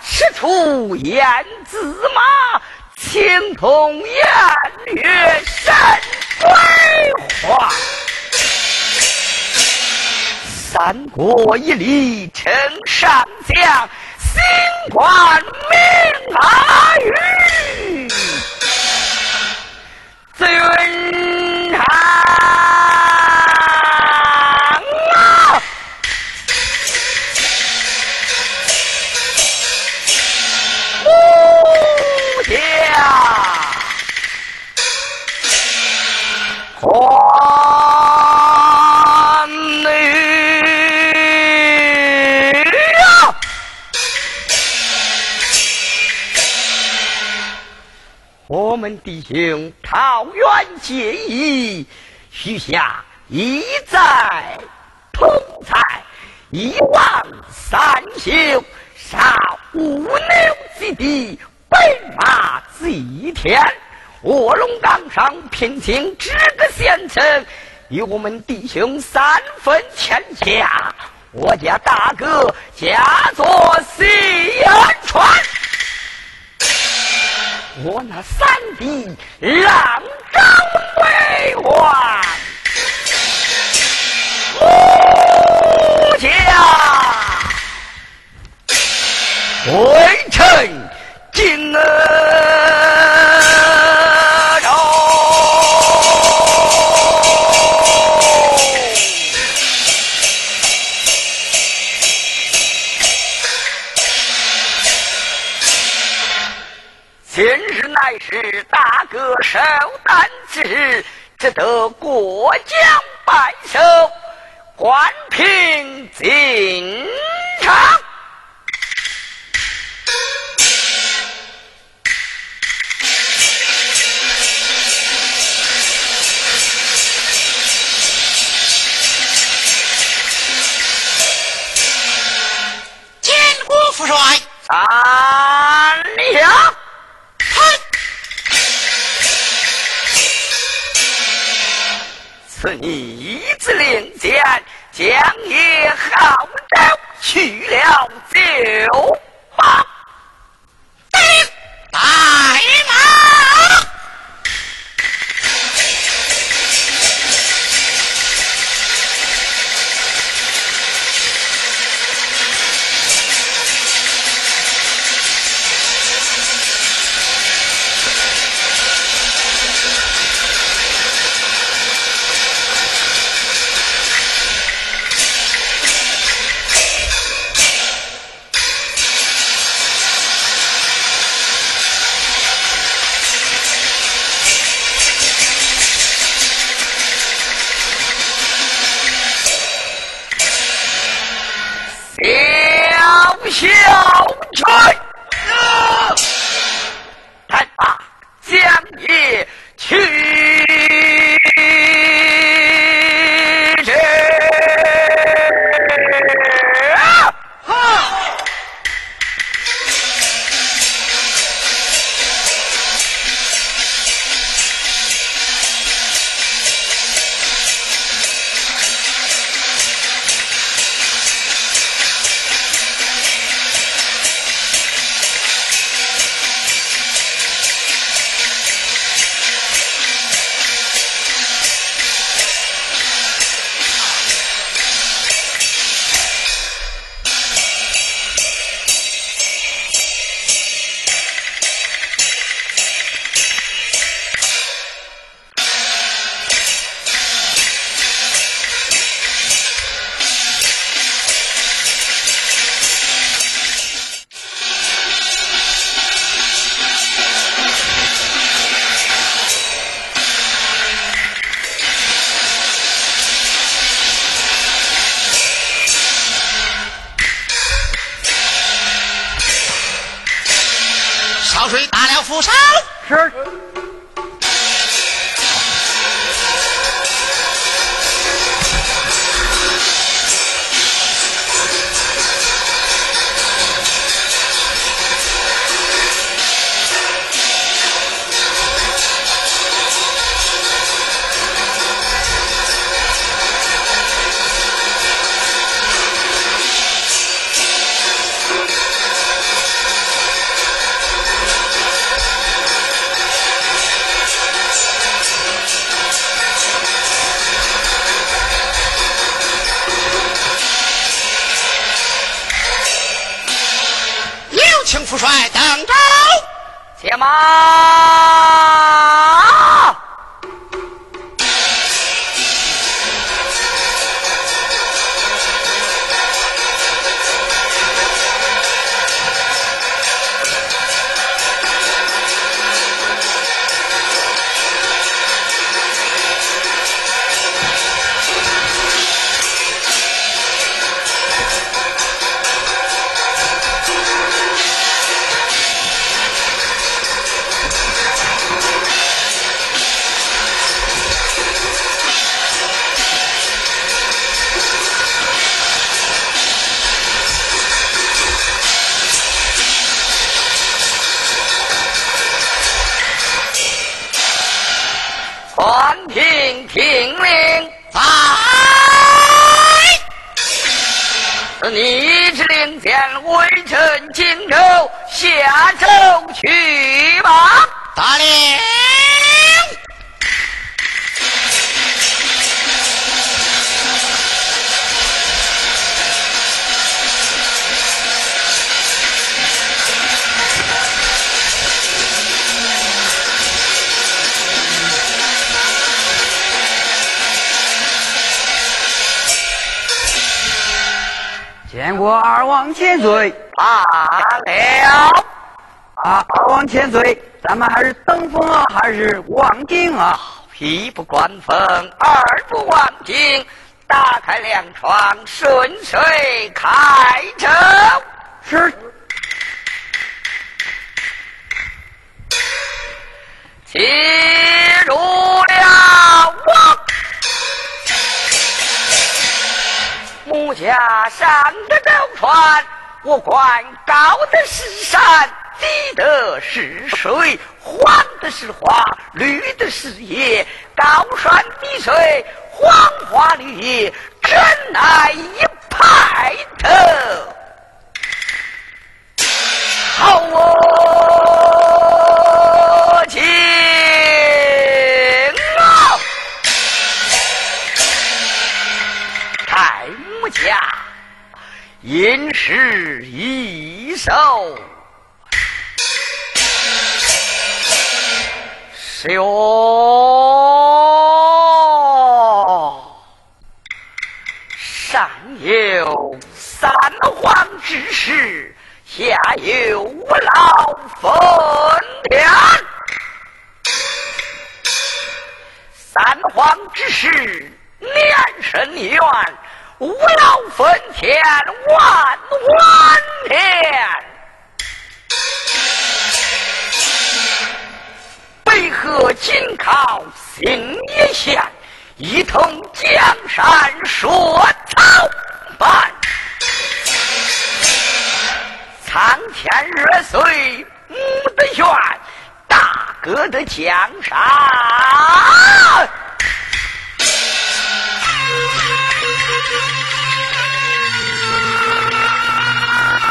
赤兔燕子马，青铜偃月神规划。三国一里称上将，新冠名阿谀。尊我们弟兄桃园结义，许下一再同在，一望三休，杀五牛之地，北马祭天。卧龙岗上聘请这个县城，与我们弟兄三分天下。我家大哥家作西川。我那三弟浪高为王，武家微臣敬儿大哥寿诞之日，只得过江拜寿，官平进场。见过父帅。三此逆子令箭，将也号召去了就罢。大马。且见过二王千岁，罢了，啊，王千岁，咱们还是登峰啊，还是望京啊？一不观风，二不望京，打开两窗，顺水开舟。是。进入家上的舟船，我管高的是山，低的是水，黄的是花，绿的是叶，高山低水，黄花绿叶，真乃一派头。好哦因事易手，是哟，上有三皇之事。下有五老分田，三皇之事年深远，五老分田万万年。北河紧靠新野县，一统江山说草办。苍天热水母的悬，大哥的江山。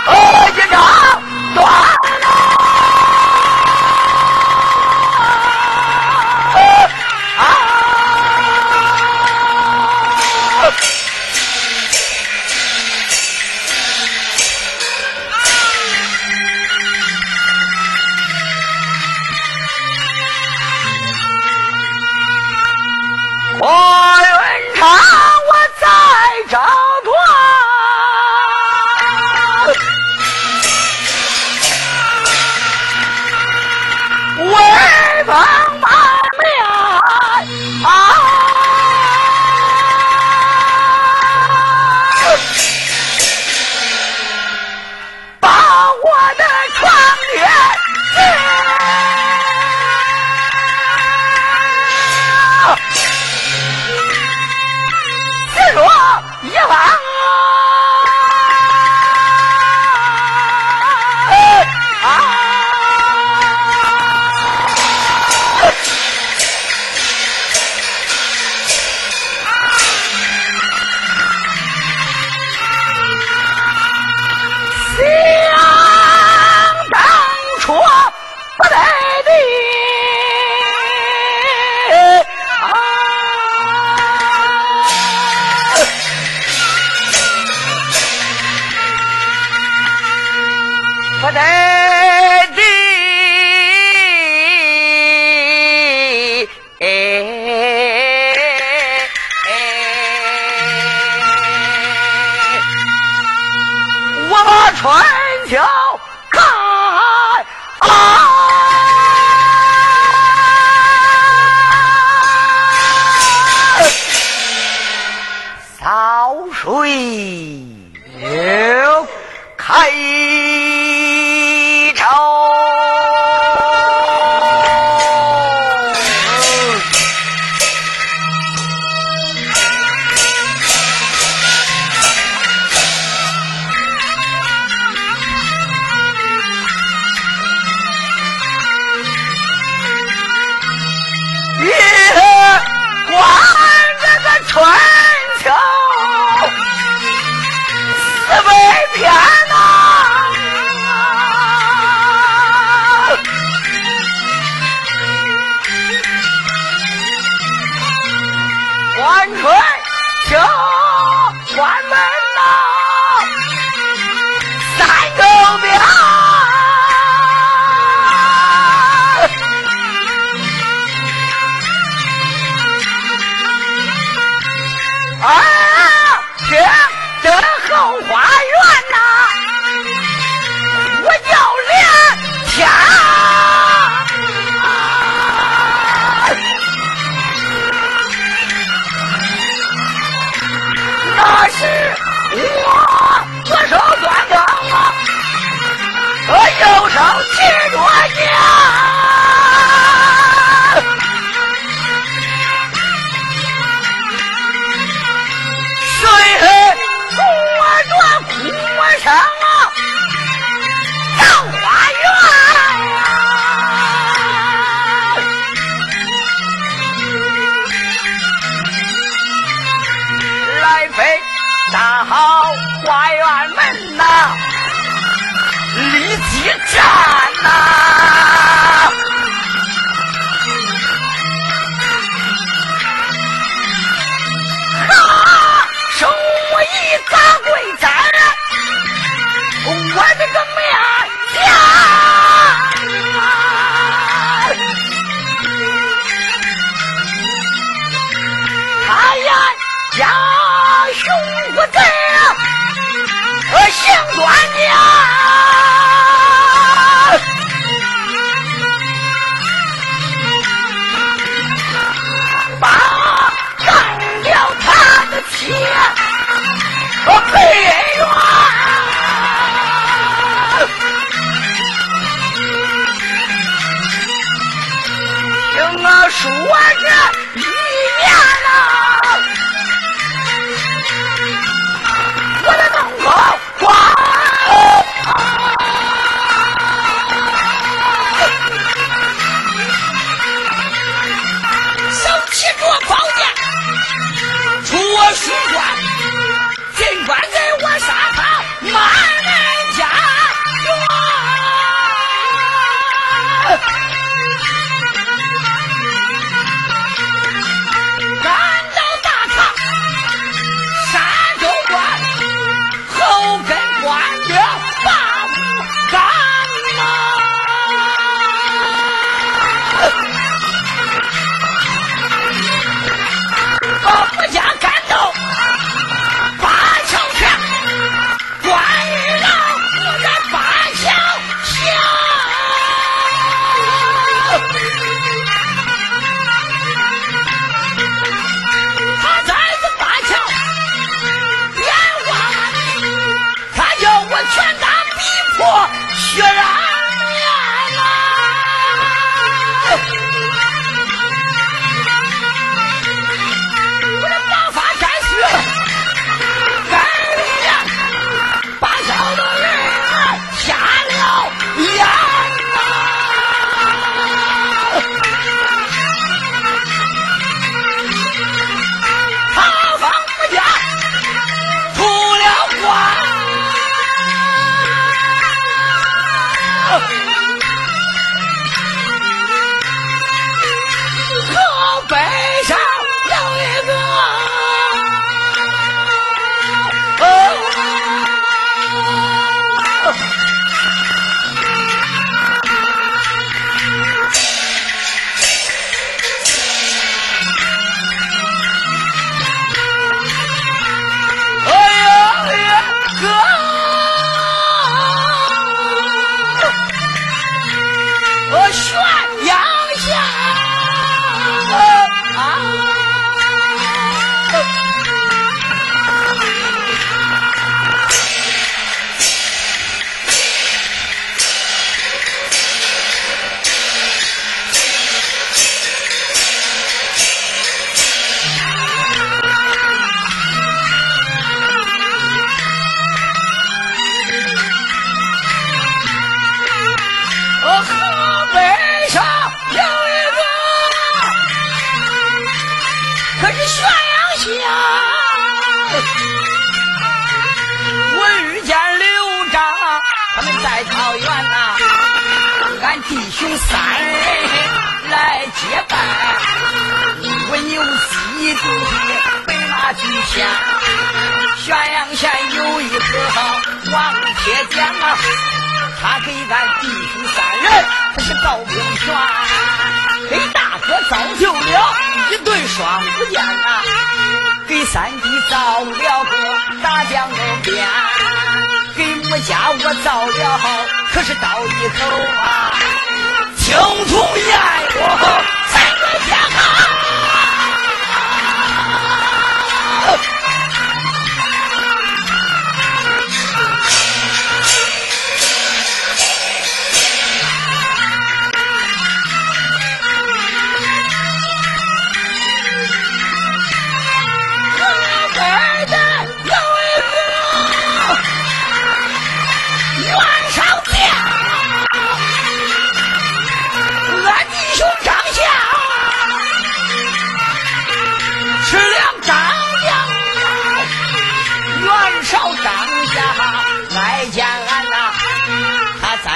哦，局长，断。 아,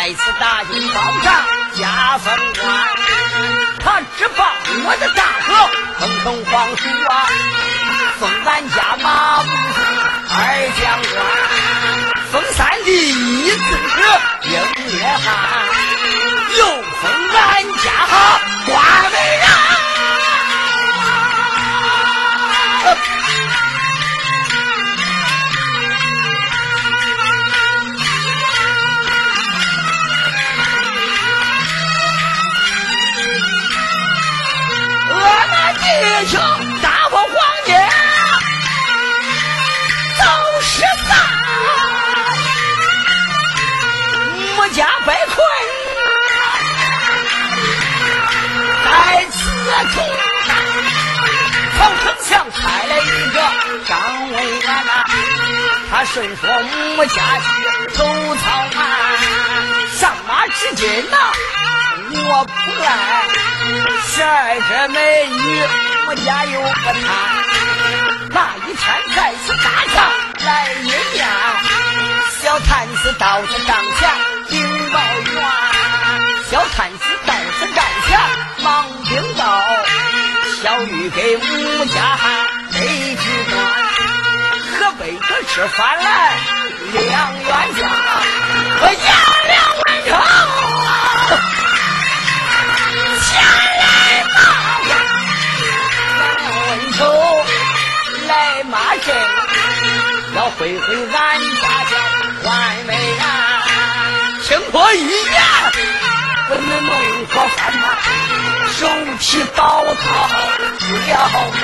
在此大金宝上加封官，他只把我的大哥封成皇叔啊，封俺家马步二将官，封三弟一子英烈汉，又封俺家关美人。弟兄，大破黄金都是咱，我家被困，在此处。曹丞相派来一个张维安呐，他顺说我家去偷草蛮，上马之金呐，我不来，十二个美女。我家有个他，那一天在此大上来应验。小探子到这帐前禀报员，小探子到此帐前忙禀报：小玉给母家备纸端，可背着吃饭来两员家，我杨两文成，来骂阵，要会会俺家叫关美兰，听我一言，我能弄个饭吗？手提刀套不了吗？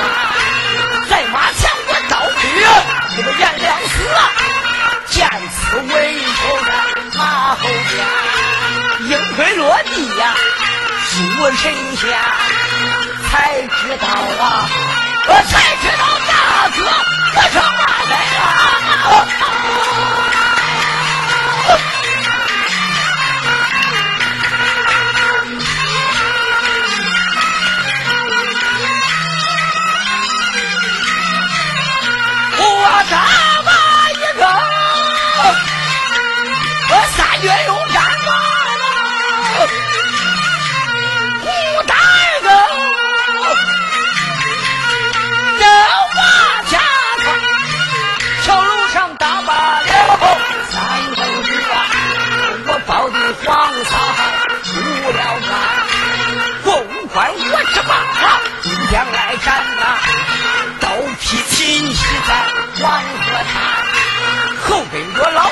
在马前我刀去，这个颜良死，见此为首在马后边，鹰飞落地呀，诸神仙才知道啊。我才知道大哥我成马贼了。我打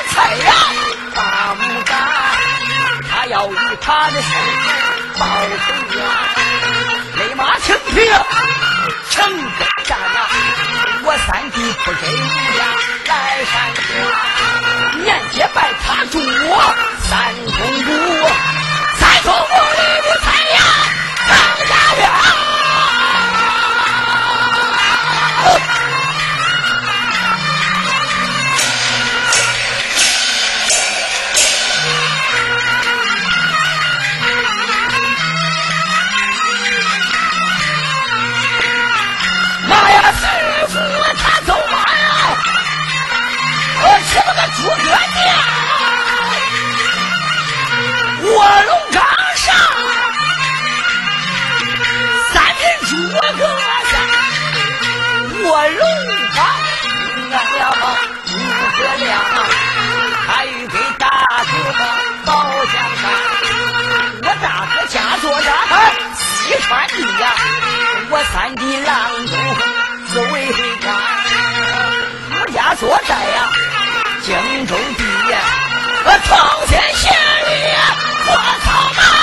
跟着老蔡呀大木杆，他要与他的兄弟报仇冤，勒马请平，城根战呐，我三弟不给人家来山关，面接拜他主。三公主，三公主里的太阳，张家亮。三弟郎中自为官，我家所在呀，荆州地呀，我朝天县里我操马。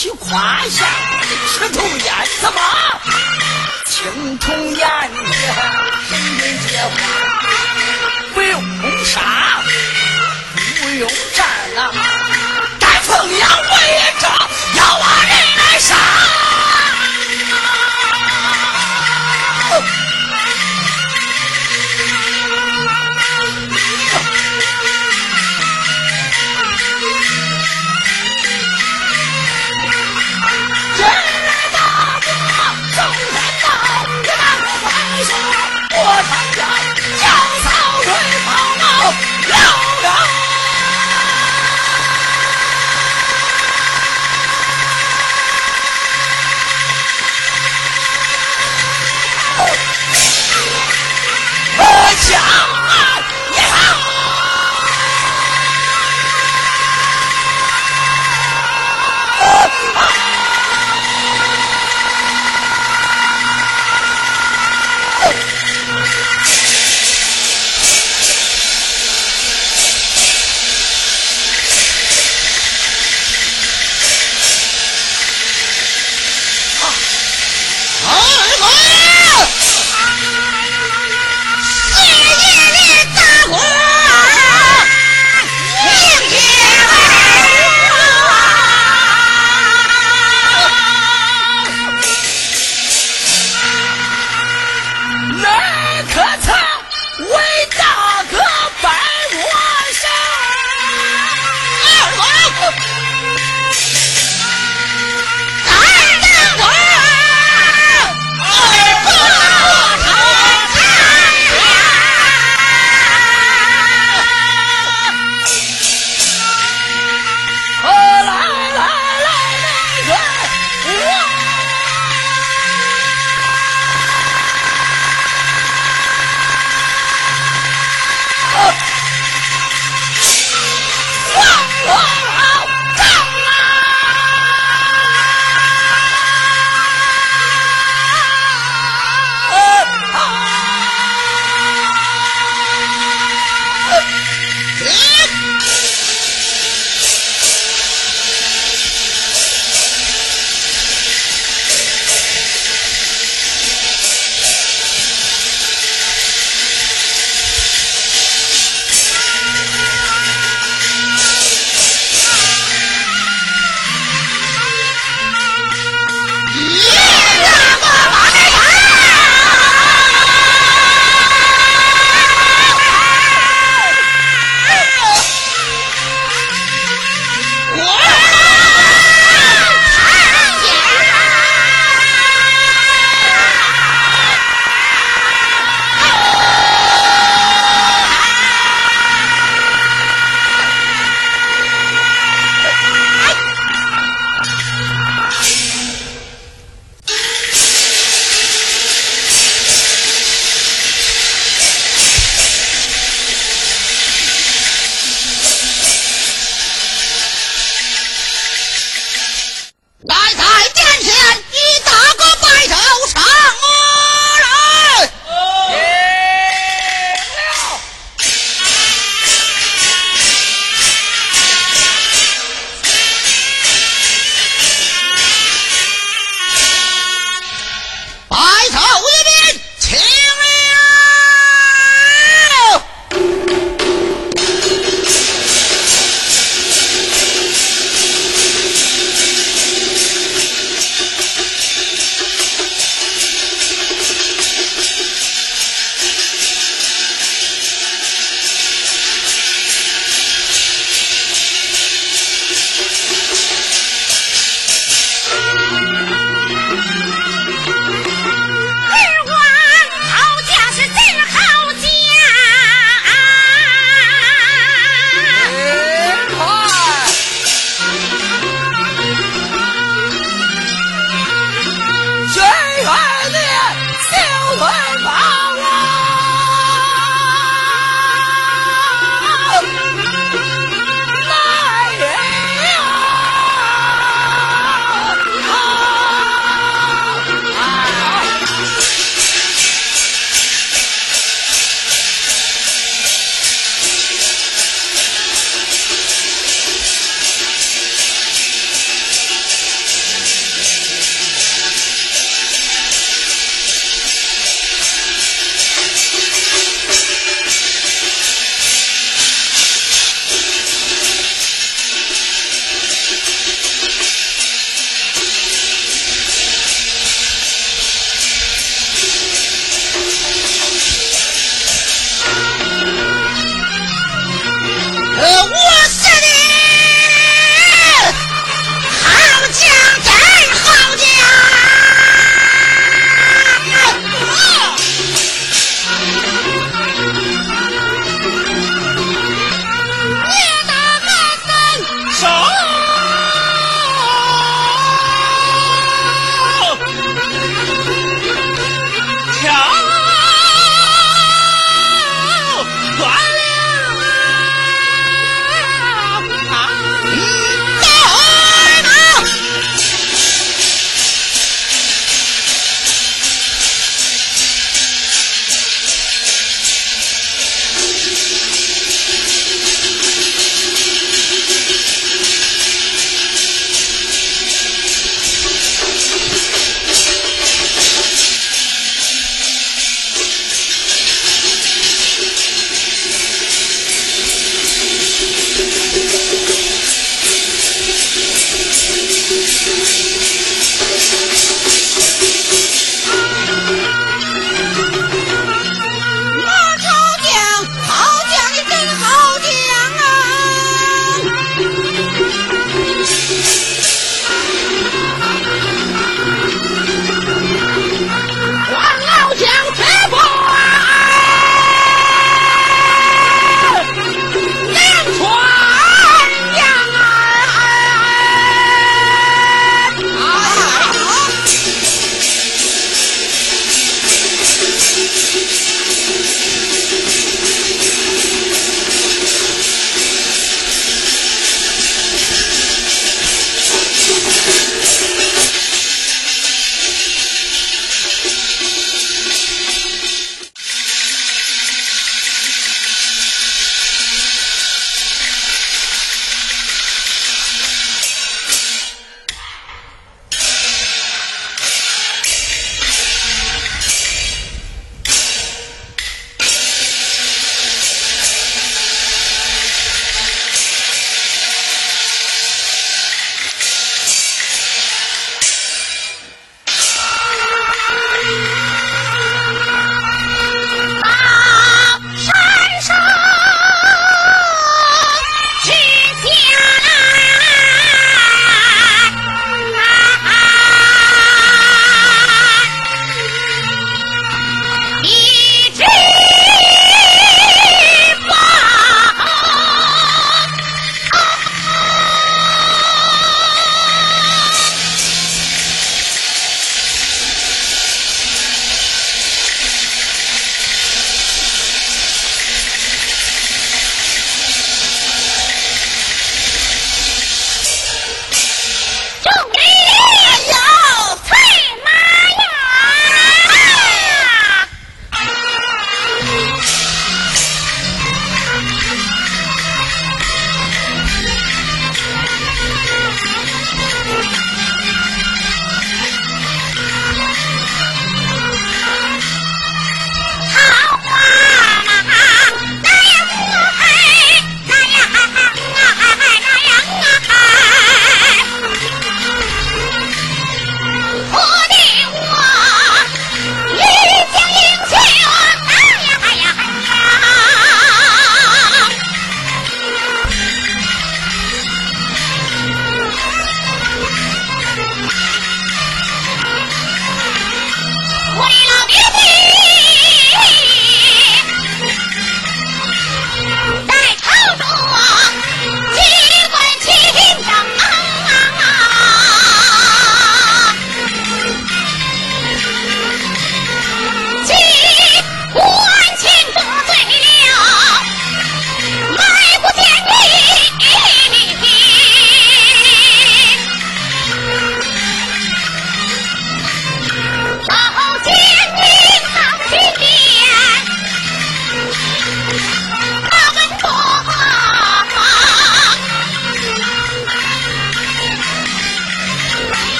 去夸下赤头烟，怎么青铜烟呀？人人花话，不用杀，不用战啊，丹凤阳我也照。